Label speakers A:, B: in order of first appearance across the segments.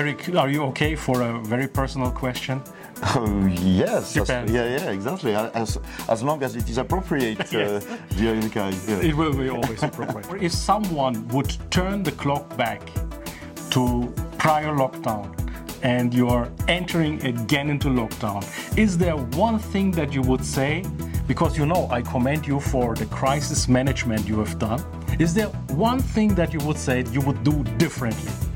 A: Eric, are you okay for a very personal question?
B: Oh, yes.
A: Depends.
B: yeah, yeah, exactly. As, as long as it is appropriate, uh, dear Ilkay. Yeah.
A: It will be always appropriate. if someone would turn the clock back to prior lockdown and you're entering again into lockdown, is there one thing that you would say? Because you know, I commend you for the crisis management you have done. Is there one thing that you would say you would do differently?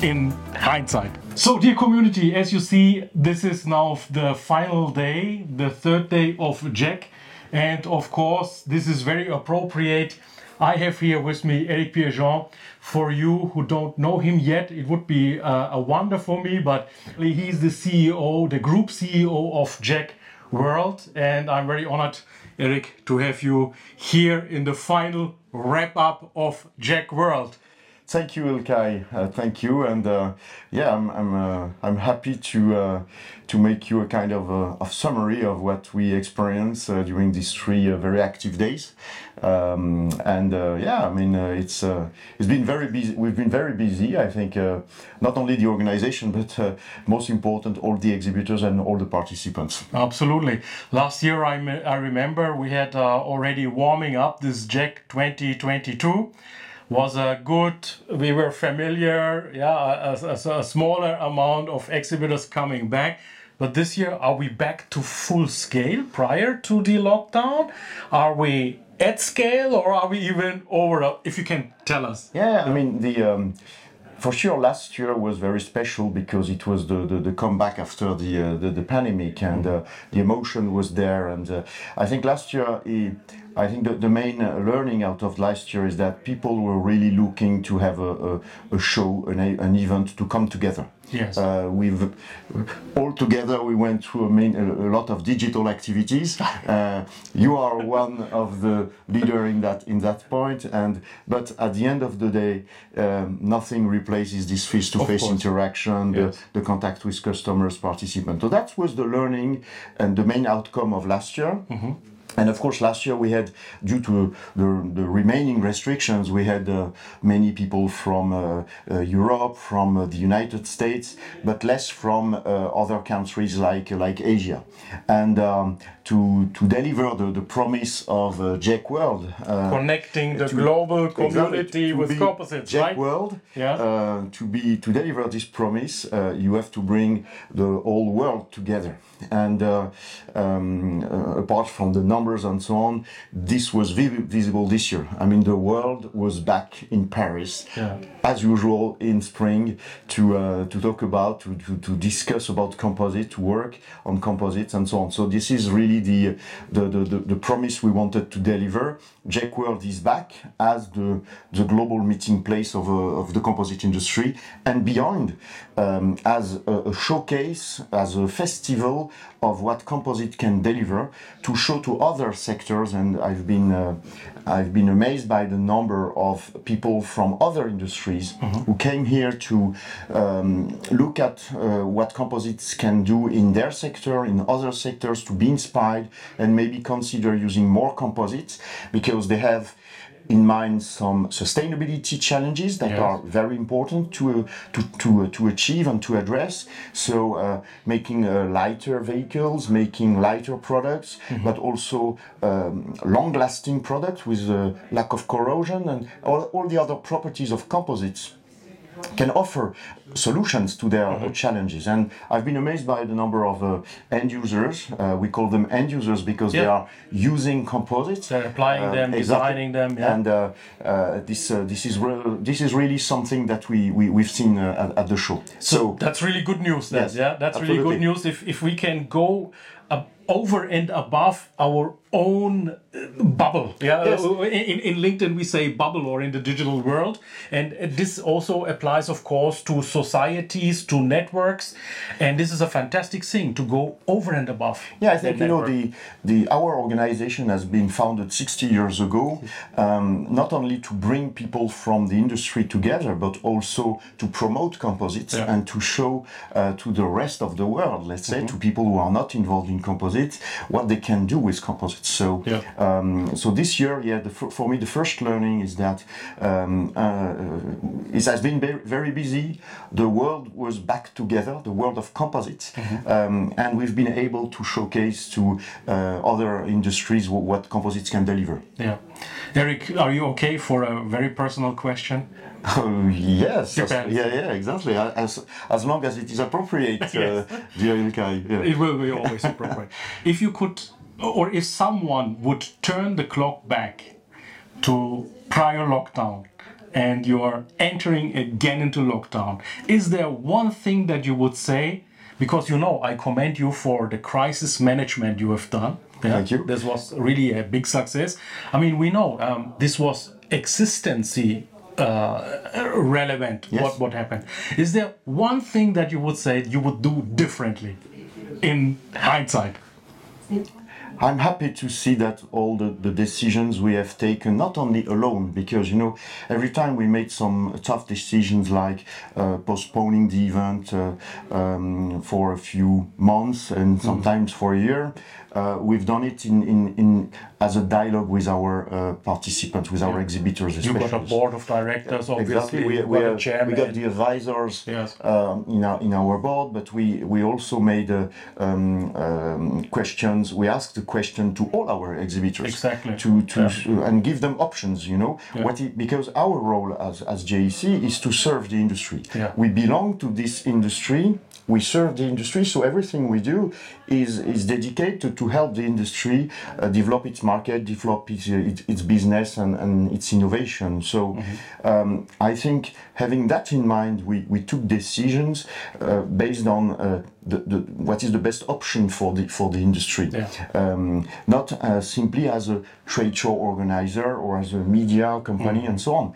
A: In hindsight. So, dear community, as you see, this is now the final day, the third day of JEC. And of course, this is very appropriate. I have here with me Eric Pierrejean. For you who don't know him yet, it would be uh, a wonder for me, but he's the CEO, the group CEO of JEC World. And I'm very honored, Eric, to have you here in the final wrap up of JEC World.
B: Thank you, Ilkay. Uh, thank you, and uh, yeah, I'm I'm uh, I'm happy to uh, to make you a kind of a of summary of what we experienced uh, during these three uh, very active days. Um, and yeah, I mean it's it's been very busy. We've been very busy. I think not only the organization, but most important, all the exhibitors and all the participants.
A: Absolutely. Last year, I I remember we had already warming up this JEC 2022 was a good we were familiar yeah a, a, a, smaller amount of exhibitors coming back. But this year are we back to full scale prior to the lockdown? Are we at scale or are we even over if you can tell us.
B: Yeah i mean the um, for sure last year was very special because it was the, the, the comeback after the, uh, the, the pandemic and uh, the emotion was there. And uh, i think last year it, I think the, the main uh, learning out of last year is that people were really looking to have a, a, a show, an, an event to come together.
A: Yes.
B: Uh, we've all together we went through a, main, a, lot of digital activities. Uh, you are one of the leader in that in that point, and but at the end of the day, um, nothing replaces this face-to-face interaction, yes. the, the contact with customers, participants. So that was the learning and the main outcome of last year. Mm-hmm. And of course, last year we had, due to the, the remaining restrictions, we had uh, many people from uh, uh, Europe, from uh, the United States, but less from uh, other countries like like Asia. And um, to to deliver the, the promise of uh, JEC World,
A: connecting the to, global community exactly, with composites,
B: JEC
A: right?
B: World, yeah. to be to deliver this promise, you have to bring the whole world together. And um, apart from the numbers and so on, this was visible this year. I mean, the world was back in Paris, yeah. as usual in spring, to uh, to talk about, to, to, to discuss about composite, to work on composites and so on. So this is really the the, the, the, the promise we wanted to deliver. JEC World is back as the the global meeting place of, uh, of the composite industry and beyond, um, as a, a showcase, as a festival of what composite can deliver to show to other sectors and I've been uh, I've been amazed by the number of people from other industries mm-hmm. who came here to um, look at uh, what composites can do in their sector in other sectors to be inspired and maybe consider using more composites because they have in mind some sustainability challenges that yes. are very important to uh, to to, uh, to achieve and to address. So uh, making uh, lighter vehicles, making lighter products, mm-hmm. but also um, long-lasting products with uh, lack of corrosion and all, all the other properties of composites can offer solutions to their mm-hmm. challenges. And I've been amazed by the number of uh, end users. Uh, we call them end users because yeah. they are using composites.
A: They're applying uh, them, exactly. designing them.
B: Yeah. And uh, uh, this uh, this is this is really something that we, we we've seen at, at, the show.
A: So, so, that's really good news. Then, yes, yeah, that's absolutely. really good news. If if we can go over and above our own uh, bubble. Yeah,
B: Yes.
A: Uh, in, in LinkedIn we say bubble or in the digital world, and this also applies, of course, to societies, to networks, and this is a fantastic thing to go over and above.
B: Yeah, I think you know the the our organization has been founded 60 years ago, um, not only to bring people from the industry together, but also to promote composites
A: Yeah.
B: and to show uh, to the rest of the world, let's say,
A: Mm-hmm.
B: to people who are not involved in composites, what they can do with composites. So,
A: Yeah.
B: um, so this year, yeah, the, for me, the first learning is that um, uh, it has been very, busy. The world was back together, the world of composites, um, and we've been able to showcase to uh, other industries wh- what composites can deliver.
A: Yeah, Eric, are you okay for a very personal question?
B: Oh, yes, as- yeah, yeah, exactly. As as long as it is appropriate, uh, dear Ilkay. Yeah.
A: It will be always appropriate. if you could, or if someone would turn the clock back to prior lockdown and you are entering again into lockdown, is there one thing that you would say? Because you know, I commend you for the crisis management you have done. Yeah,
B: Thank you.
A: This was really a big success. I mean, we know um, this was existency uh, relevant.
B: Yes.
A: What what happened? Is there one thing that you would say you would do differently in hindsight?
B: I'm happy to see that all the, the decisions we have taken, not only alone, because you know, every time we made some tough decisions like uh, postponing the event uh, um, for a few months and sometimes for a year, uh, we've done it in, in, in as a dialogue with our uh, participants, with our exhibitors,
A: You
B: especially.
A: got a board of directors, obviously.
B: Exactly. We,
A: you
B: we,
A: got chairman.
B: we got the advisors
A: Yes.
B: um, in, our, in our board, but we, we also made uh, um, um, questions. We asked the question to all our exhibitors
A: Exactly.
B: to, to and give them options. You know what? It, because our role as, as JEC is to serve the industry.
A: Yeah.
B: We belong to this industry. We serve the industry, so everything we do is is dedicated to help the industry uh, develop its market, develop its, its, its business, and, and its innovation. So, um, I think having that in mind, we, we took decisions uh, based on uh, the, the what is the best option for the for the industry,
A: Yeah.
B: um, not uh, simply as a trade show organizer or as a media company and so on.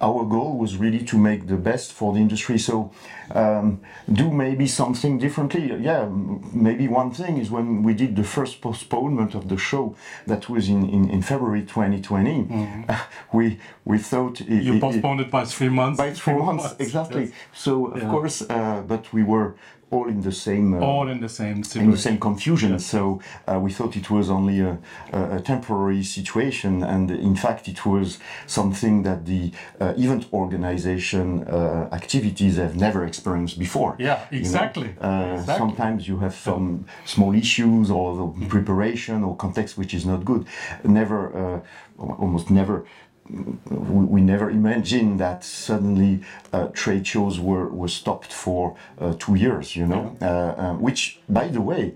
B: Our goal was really to make the best for the industry. So, um, do maybe something differently. Yeah, maybe one thing is when we did the first postponement of the show, that was in, in, in February 2020. we we thought it,
A: you
B: it- it-
A: postponed it by three months.
B: by three months exactly.
A: yes.
B: So of course, uh, but we were all in the same. Uh,
A: All in the same
B: in the same confusion. So uh, we thought it was only a, a, temporary situation, and in fact, it was something that the uh, event organization uh, activities have never experienced before.
A: Yeah,
B: you know.
A: exactly.
B: Uh,
A: Exactly.
B: Sometimes you have some small issues or the preparation or context which is not good. Never, uh, almost never we, we never imagined that suddenly uh, trade shows were, were stopped for uh, two years, you know, uh, uh, which, by the way,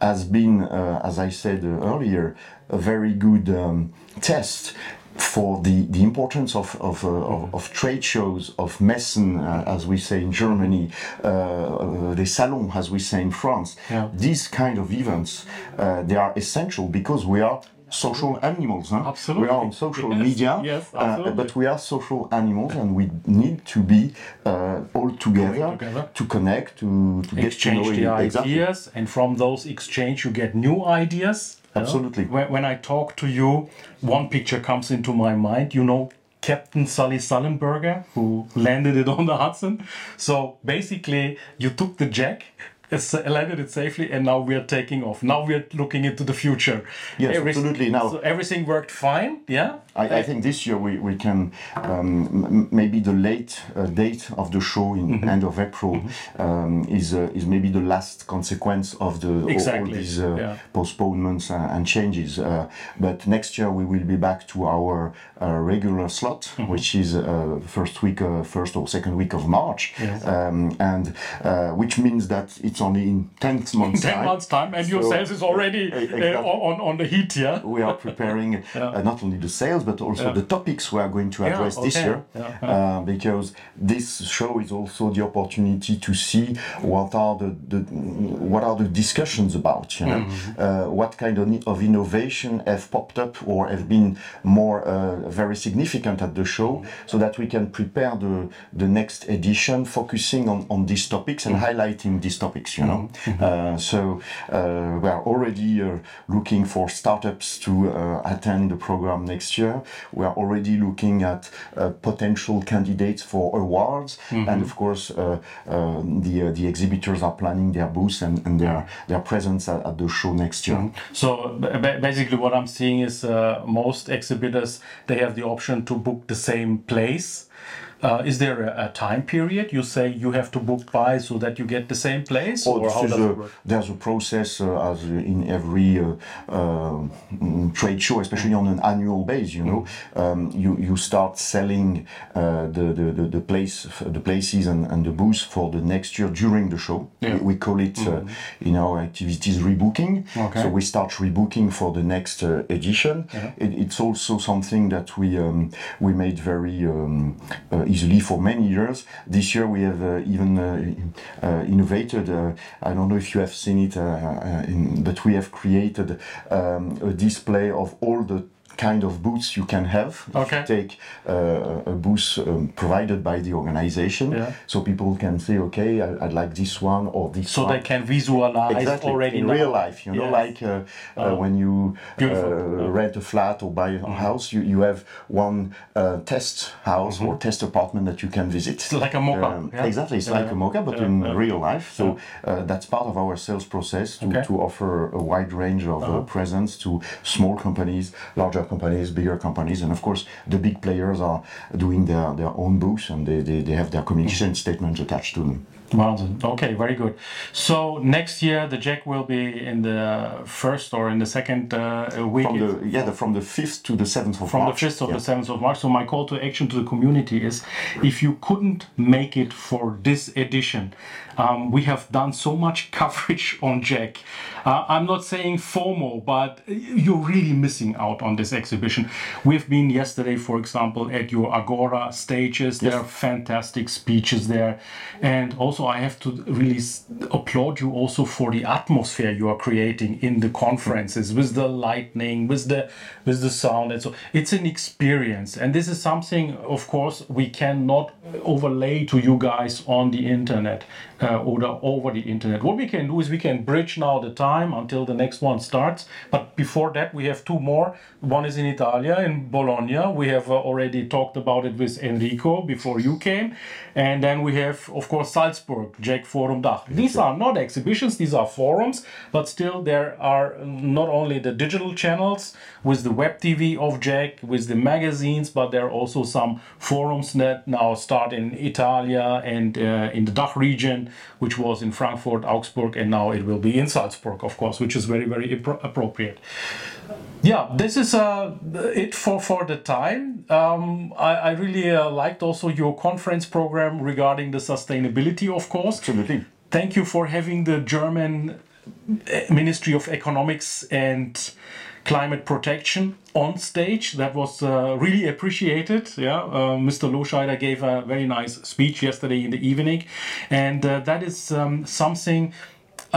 B: has been, uh, as I said uh, earlier, a very good um, test for the, the importance of, of, uh, of, of trade shows, of Messen, uh, as we say in Germany, uh, uh, les salons, as we say in France.
A: Yeah.
B: These kind of events, uh, they are essential because we are social animals. Huh?
A: Absolutely.
B: We are on social
A: Yes,
B: media,
A: yes,
B: uh, but we are social animals and we need to be uh, all together,
A: together.
B: to connect, to, to get to know
A: exchange the
B: it.
A: ideas,
B: Exactly.
A: and from those exchange, you get new ideas. you know?
B: Absolutely.
A: When, when I talk to you, one picture comes into my mind. You know, Captain Sully Sullenberger, who landed it on the Hudson. So basically, you took the JEC. It's- landed it safely, and now we are taking off. Now we are looking into the future.
B: Yes, absolutely. Now-
A: so everything worked fine. Yeah.
B: I, I think this year we, we can um, m- maybe the late uh, date of the show in
A: Mm-hmm.
B: end of April um, is uh, is maybe the last consequence of the all- all, these uh,
A: yeah.
B: postponements and, and changes. Uh, but next year we will be back to our uh, regular slot,
A: Mm-hmm.
B: which is uh, first week, uh, first or second week of March, um, and uh, which means that it's only in ten months
A: Ten
B: time.
A: months time, and your sales is already
B: exactly.
A: on on the heat. Yeah.
B: we are preparing uh, not only the sales but also the topics we are going to address this year, Uh, because this show is also the opportunity to see what are the, the what are the discussions about. You know,
A: Mm-hmm.
B: uh, what kind of, of innovation have popped up or have been more uh, very significant at the show, so that we can prepare the the next edition, focusing on on these topics and highlighting these topics. You know, uh, so uh, we are already uh, looking for startups to uh, attend the program next year. We are already looking at uh, potential candidates for awards, and of course, uh, um, the uh, the exhibitors are planning their booths and, and their their presence at, at the show next year.
A: So ba- ba- basically, what I'm seeing is uh, most exhibitors they have the option to book the same place. Uh, is there a, a time period you say you have to book by so that you get the same place,
B: Oh,
A: or how does
B: a-
A: it work?
B: there's a process uh, as in every uh, uh, mm, trade show, especially on an annual base. You know, um, you you start selling uh, the, the, the the place the places and, and the booths for the next year during the show.
A: Yeah.
B: We, we call it uh, in our activities rebooking.
A: Okay.
B: So we start rebooking for the next uh, edition. It, it's also something that we um, we made very um, easily for many years. This year we have uh, even uh, uh, innovated. Uh, I don't know if you have seen it, uh, uh, in, but we have created um, a display of all the kind of booths you can have.
A: Okay.
B: you take uh, a booth um, provided by the organization,
A: Yeah.
B: so people can say, okay, I, I'd like this one or this one.
A: So
B: one
A: they can visualize
B: exactly
A: already
B: in
A: now.
B: real life you know
A: Yes.
B: like uh, uh, when you uh, rent a flat or buy a house you, you have one uh, test house or test apartment that you can visit
A: It's like a mock-up,
B: Um,
A: yeah.
B: exactly it's
A: Yeah,
B: like a mock-up but in real life so uh, that's part of our sales process to,
A: Okay. Uh-huh.
B: to offer a wide range of uh, presence to small companies larger companies bigger companies and of course the big players are doing their, their own booths and they, they, they have their communication
A: Mm-hmm.
B: statements attached to them
A: Wowza. Okay, very good. So next year the JEC will be in the first or in the second uh, week.
B: from the yeah the, from the 5th to the 7th of
A: from
B: March From
A: the 5th of
B: Yeah.
A: the 7th of March. So my call to action to the community is if you couldn't make it for this edition, um, we have done so much coverage on JEC. Uh, I'm not saying FOMO, but you're really missing out on this exhibition. We've been yesterday, for example, at your Agora stages. There are fantastic speeches there. And also, I have to really applaud you also for the atmosphere you are creating in the conferences with the lightning, with the with the sound, and so it's an experience. And this is something, of course, we cannot overlay to you guys on the internet uh, or over the internet. What we can do is we can bridge now the time until the next one starts. But before that, we have two more. One is in Italia, in Bologna. We have uh, already talked about it with Enrico before you came. And then we have, of course, Salzburg, JEC Forum Dach. These are not exhibitions, these are forums, but still there are not only the digital channels with the web TV of JEC, with the magazines, but there are also some forums that now start in Italia and uh, in the Dach region, which was in Frankfurt, Augsburg, and now it will be in Salzburg, of course, which is very, very appro- appropriate. Yeah, this is uh, it for, for the time. Um, I, I really uh, liked also your conference program regarding the sustainability, of course.
B: Absolutely.
A: Thank you for having the German uh, Ministry of Economics and Climate Protection on stage. That was uh, really appreciated. Yeah, uh, Mr. Loscheider gave a very nice speech yesterday in the evening, and uh, that is um, something.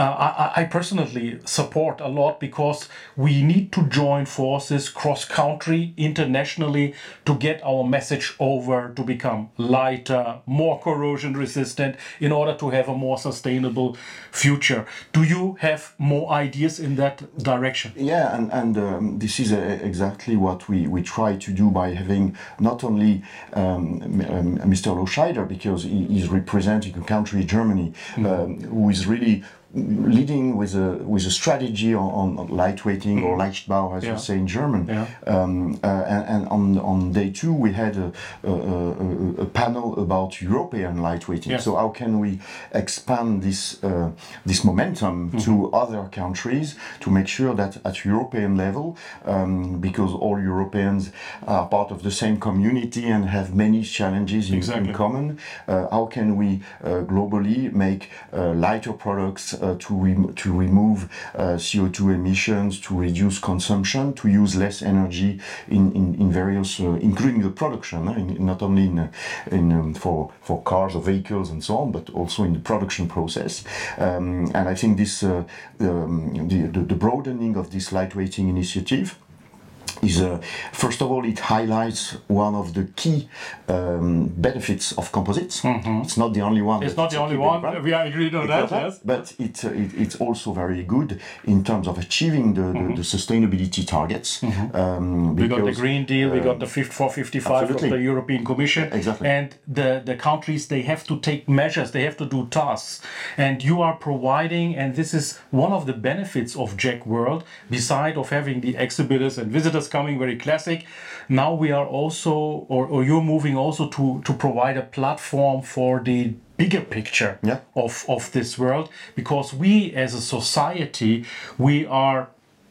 A: Uh, I, I personally support a lot because we need to join forces cross country, internationally, to get our message over to become lighter, more corrosion resistant, in order to have a more sustainable future. Do you have more ideas in that direction?
B: Yeah, and, and um, this is uh, exactly what we, we try to do by having not only um, m- um, Mr. Loscheider, because he is representing a country, Germany, um, who is really leading with a with a strategy on, on lightweighting or Leichtbau, as
A: Yeah.
B: you say in German.
A: Yeah.
B: Um, uh, and, and on on day two, we had a, a, a, a panel about European lightweighting.
A: Yes.
B: So how can we expand this uh, this momentum to other countries to make sure that at European level, um, because all Europeans are part of the same community and have many challenges in,
A: Exactly.
B: in common, uh, how can we uh, globally make uh, lighter products to, rem- to remove uh, CO2 emissions, to reduce consumption, to use less energy in, in, in various, uh, including the production, uh, in, not only in, uh, in um, for, for cars or vehicles and so on, but also in the production process. Um, and I think this, uh, um, the, the, the broadening of this lightweighting initiative is uh, first of all it highlights one of the key um, benefits of composites. It's not the only one.
A: Mm-hmm. It's not the only one. We are agreed on that.
B: Because,
A: Yes.
B: But it, uh, it, it's also very good in terms of achieving the, the, the sustainability targets. Um,
A: Mm-hmm. We got the Green Deal, we got
B: um,
A: the Fit for 55
B: of
A: the European Commission.
B: Exactly.
A: And the, the countries, they have to take measures, they have to do tasks. And you are providing, and this is one of the benefits of JEC World, beside of having the exhibitors and visitors coming, very classic. Now we are also, or, or you're moving also to, to provide a platform for the bigger picture
B: Yeah.
A: of, of this world because we as a society we are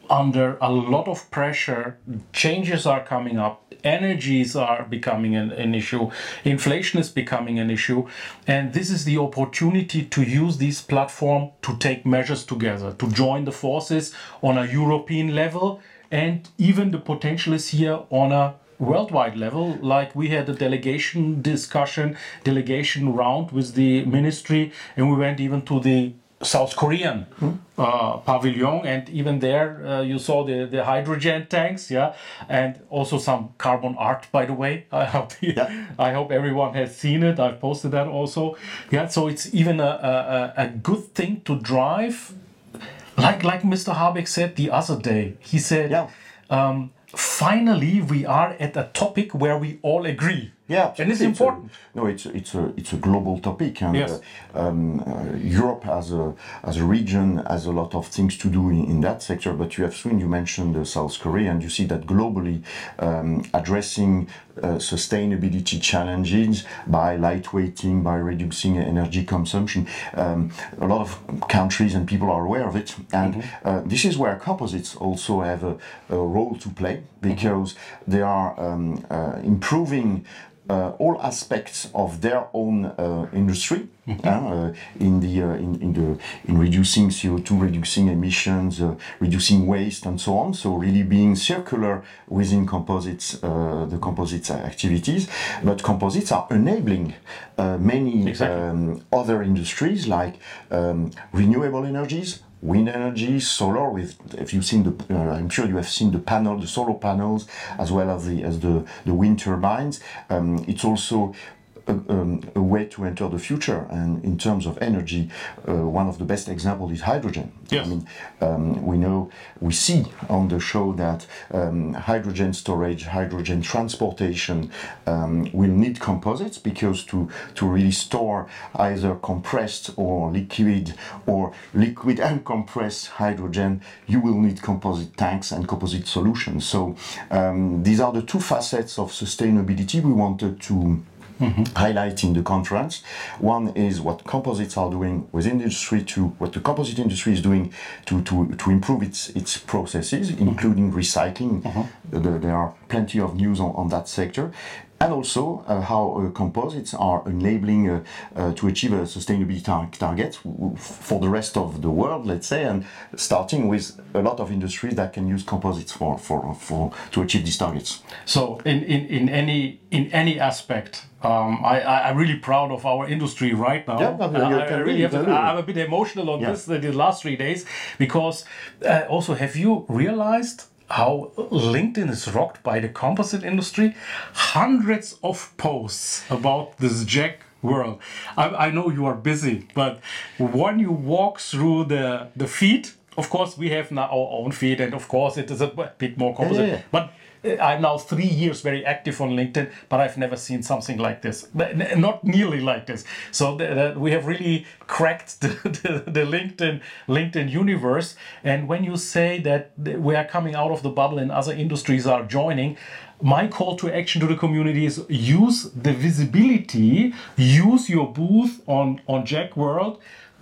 A: under a lot of pressure changes are coming up energies are becoming an, an issue inflation is becoming an issue and this is the opportunity to use this platform to take measures together to join the forces on a european level and even the potential is here on a worldwide level. Like we had a delegation discussion delegation round with the ministry and we went even to the south korean uh, pavilion. And even there uh, you saw the, the hydrogen tanks yeah and also some carbon art by the way. I hope
B: Yeah.
A: i hope everyone has seen it. I've posted that also. Yeah so it's even a, a a good thing to drive like like Mr. Habeck said the other day, he said,
B: Yeah.
A: um, finally we are at a topic where we all agree.
B: Yeah,
A: and it's
B: absolutely.
A: important.
B: a, no, it's it's a it's a global topic, and
A: Yes.
B: uh, um, uh, Europe as a as a region has a lot of things to do in, in that sector. But you have seen, you mentioned uh, South Korea, and you see that globally um, addressing uh, sustainability challenges by lightweighting, by reducing energy consumption. Um, a lot of countries and people are aware of it, and uh, this is where composites also have a, a role to play because they are um, uh, improving uh, all aspects of their own uh, industry uh, in the uh, in, in the in reducing CO2, reducing emissions, uh, reducing waste, and so on. So really being circular within composites, uh, the composites activities. But composites are enabling uh, many
A: Exactly.
B: um, other industries like um, renewable energies. Wind energy, solar. With if you've seen the, uh, I'm sure you have seen the panel, the solar panels, as well as the as the the wind turbines. Um, it's also a, um, a way to enter the future. And in terms of energy, uh, one of the best examples is hydrogen.
A: Yes.
B: I mean, um, we know, we see on the show that um, hydrogen storage, hydrogen transportation um, will need composites because to, to really store either compressed or liquid or liquid and compressed hydrogen, you will need composite tanks and composite solutions. So um, these are the two facets of sustainability we wanted to Mm-hmm. highlight in the conference. One is what composites are doing within the industry to what the composite industry is doing to, to, to improve its, its processes, including recycling. Mm-hmm. There, there are plenty of news on, on that sector. And also uh, how uh, composites are enabling uh, uh, to achieve a sustainability tar- w- for the rest of the world, let's say, and starting with a lot of industries that can use composites for, for, for to achieve these targets.
A: So in, in, in any in any aspect, um, I, I I'm really proud of our industry right now.
B: Yeah,
A: I, I really have to, I'm a bit emotional on
B: Yeah.
A: this uh, the last three days because uh, also have you realized how LinkedIn is rocked by the composite industry? Hundreds of posts about this JEC world. I, I know you are busy, but when you walk through the the feed, of course we have now our own feed, and of course it is a bit more composite.
B: yeah.
A: But Uh, I'm now three years very active on LinkedIn, but I've never seen something like this. Not nearly like this. So the, the, we have really cracked the, the, the LinkedIn LinkedIn universe. And when you say that we are coming out of the bubble and other industries are joining, my call to action to the community is use the visibility, use your booth on on JEC World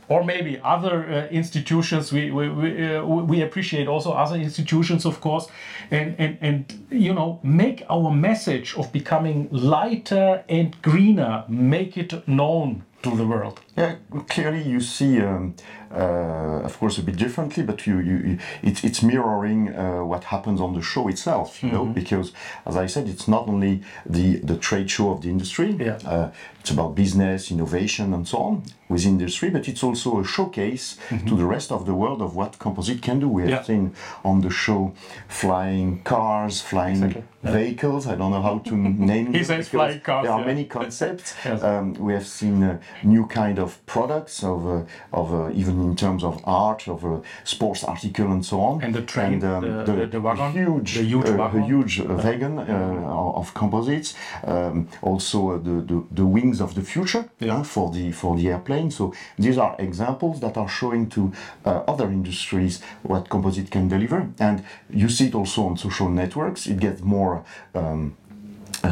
A: or maybe other uh, institutions. We we, we, uh, we appreciate also other institutions of course. And, and and you know make our message of becoming lighter and greener make it known to the world
B: Yeah, clearly you see, um, uh, of course, a bit differently, but you, you, you it, it's mirroring uh, what happens on the show itself, you know, because as I said, it's not only the, the trade show of the industry,
A: Yeah.
B: uh, it's about business, innovation, and so on with industry, but it's also a showcase to the rest of the world of what composite can do. We have
A: Yeah.
B: seen on the show flying cars, flying vehicles. I don't know how to name
A: He says flying cars,
B: There are
A: yeah.
B: many concepts.
A: Yes.
B: Um, we have seen uh, new kind of products of, uh, of uh, even in terms of art, of uh, sports article and so on.
A: And the train, the- the- the wagon,
B: huge,
A: the huge wagon.
B: a huge uh, wagon uh, of composites. Um, also uh, the, the the wings of the future
A: Yeah.
B: for the for the airplane. So these are examples that are showing to uh, other industries what composite can deliver, and you see it also on social networks. It gets more. Um,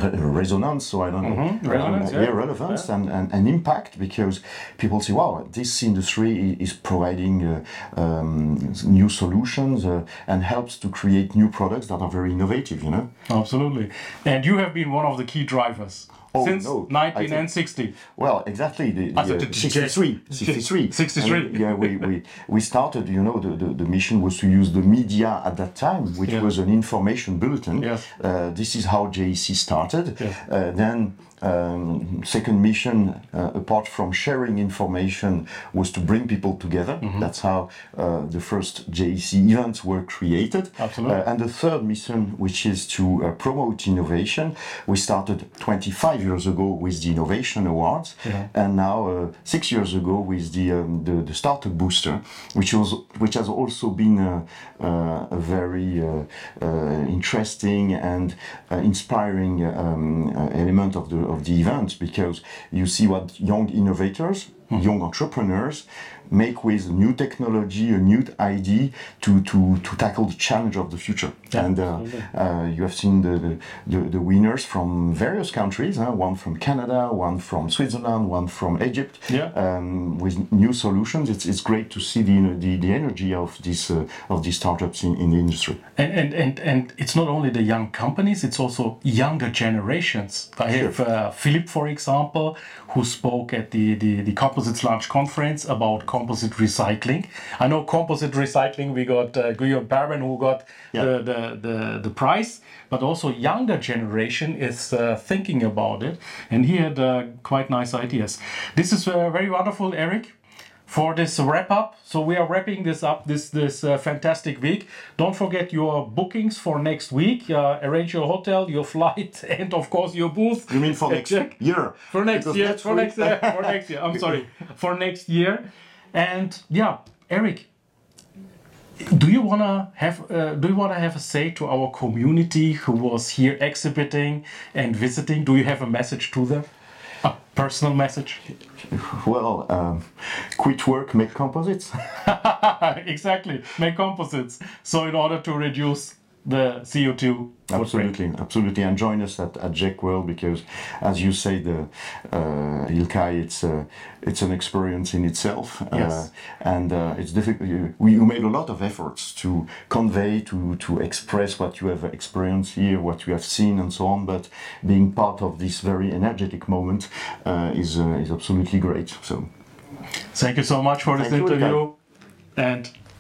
B: resonance so i don't know.
A: Mhm, relevance,
B: Um,
A: yeah.
B: relevance and, and, and impact because people say wow this industry is providing uh, um, new solutions uh, and helps to create new products that are very innovative you know?
A: Absolutely. And you have been one of the key drivers
B: Oh,
A: since
B: no, I think-
A: 1960.
B: Well, exactly. The, the, uh, 63, 63.
A: 63.
B: And, yeah, we, we, we started, you know, the, the, the mission was to use the media at that time, which
A: Yeah.
B: was an information bulletin.
A: Yes.
B: Uh, this is how JEC started.
A: Yes.
B: Uh, then, um, second mission, uh, apart from sharing information, was to bring people together.
A: Mm-hmm.
B: That's how uh, the first JEC events were created.
A: Absolutely.
B: Uh, and the third mission, which is to uh, promote innovation, we started 25 years ago with the Innovation Awards,
A: Yeah.
B: and now uh, six years ago with the, um, the the Startup Booster, which was which has also been uh, uh, a very uh, uh, interesting and uh, inspiring um, uh, element of the of the event because you see what young innovators, young entrepreneurs make with new technology, a new idea to, to, to tackle the challenge of the future.
A: Yeah,
B: and uh, uh, you have seen the, the, the, winners from various countries, huh? one from Canada, one from Switzerland, one from Egypt,
A: Yeah.
B: um, with new solutions. It's, it's great to see the, the, the energy of, this, uh, of these startups in, in the industry.
A: And, and, and, and it's not only the young companies, it's also younger generations. I have uh, Philip, for example, who spoke at the, the, the Composites Lounge Conference about composite recycling. I know composite recycling, we got uh, Guillaume Perben who got
B: Yeah.
A: the, the, the, the prize, but also younger generation is uh, thinking about it. And he had uh, quite nice ideas. This is uh, very wonderful, Eric for this wrap up. So we are wrapping this up this this uh, fantastic week. Don't forget your bookings for next week. Uh, arrange your hotel, your flight, and of course your booth.
B: You mean for next year?
A: For next
B: Because
A: year.
B: next
A: For next year. For next year. I'm sorry. For next year. And yeah, Eric. Do you wanna have uh, Do you wanna have a say to our community who was here exhibiting and visiting? Do you have a message to them? A personal message?
B: Well, um, quit work, make composites.
A: exactly make composites so in order to reduce the co2 footprint.
B: Absolutely, absolutely, and join us at, at JEC World because, as you say, the uh, Ilkay, it's uh, it's an experience in itself,
A: Yes.
B: uh, and uh, it's difficult. You, we, you made a lot of efforts to convey, to to express what you have experienced here, what you have seen, and so on. But being part of this very energetic moment uh, is uh, is absolutely great. So,
A: thank you so much for this
B: Thank you,
A: interview and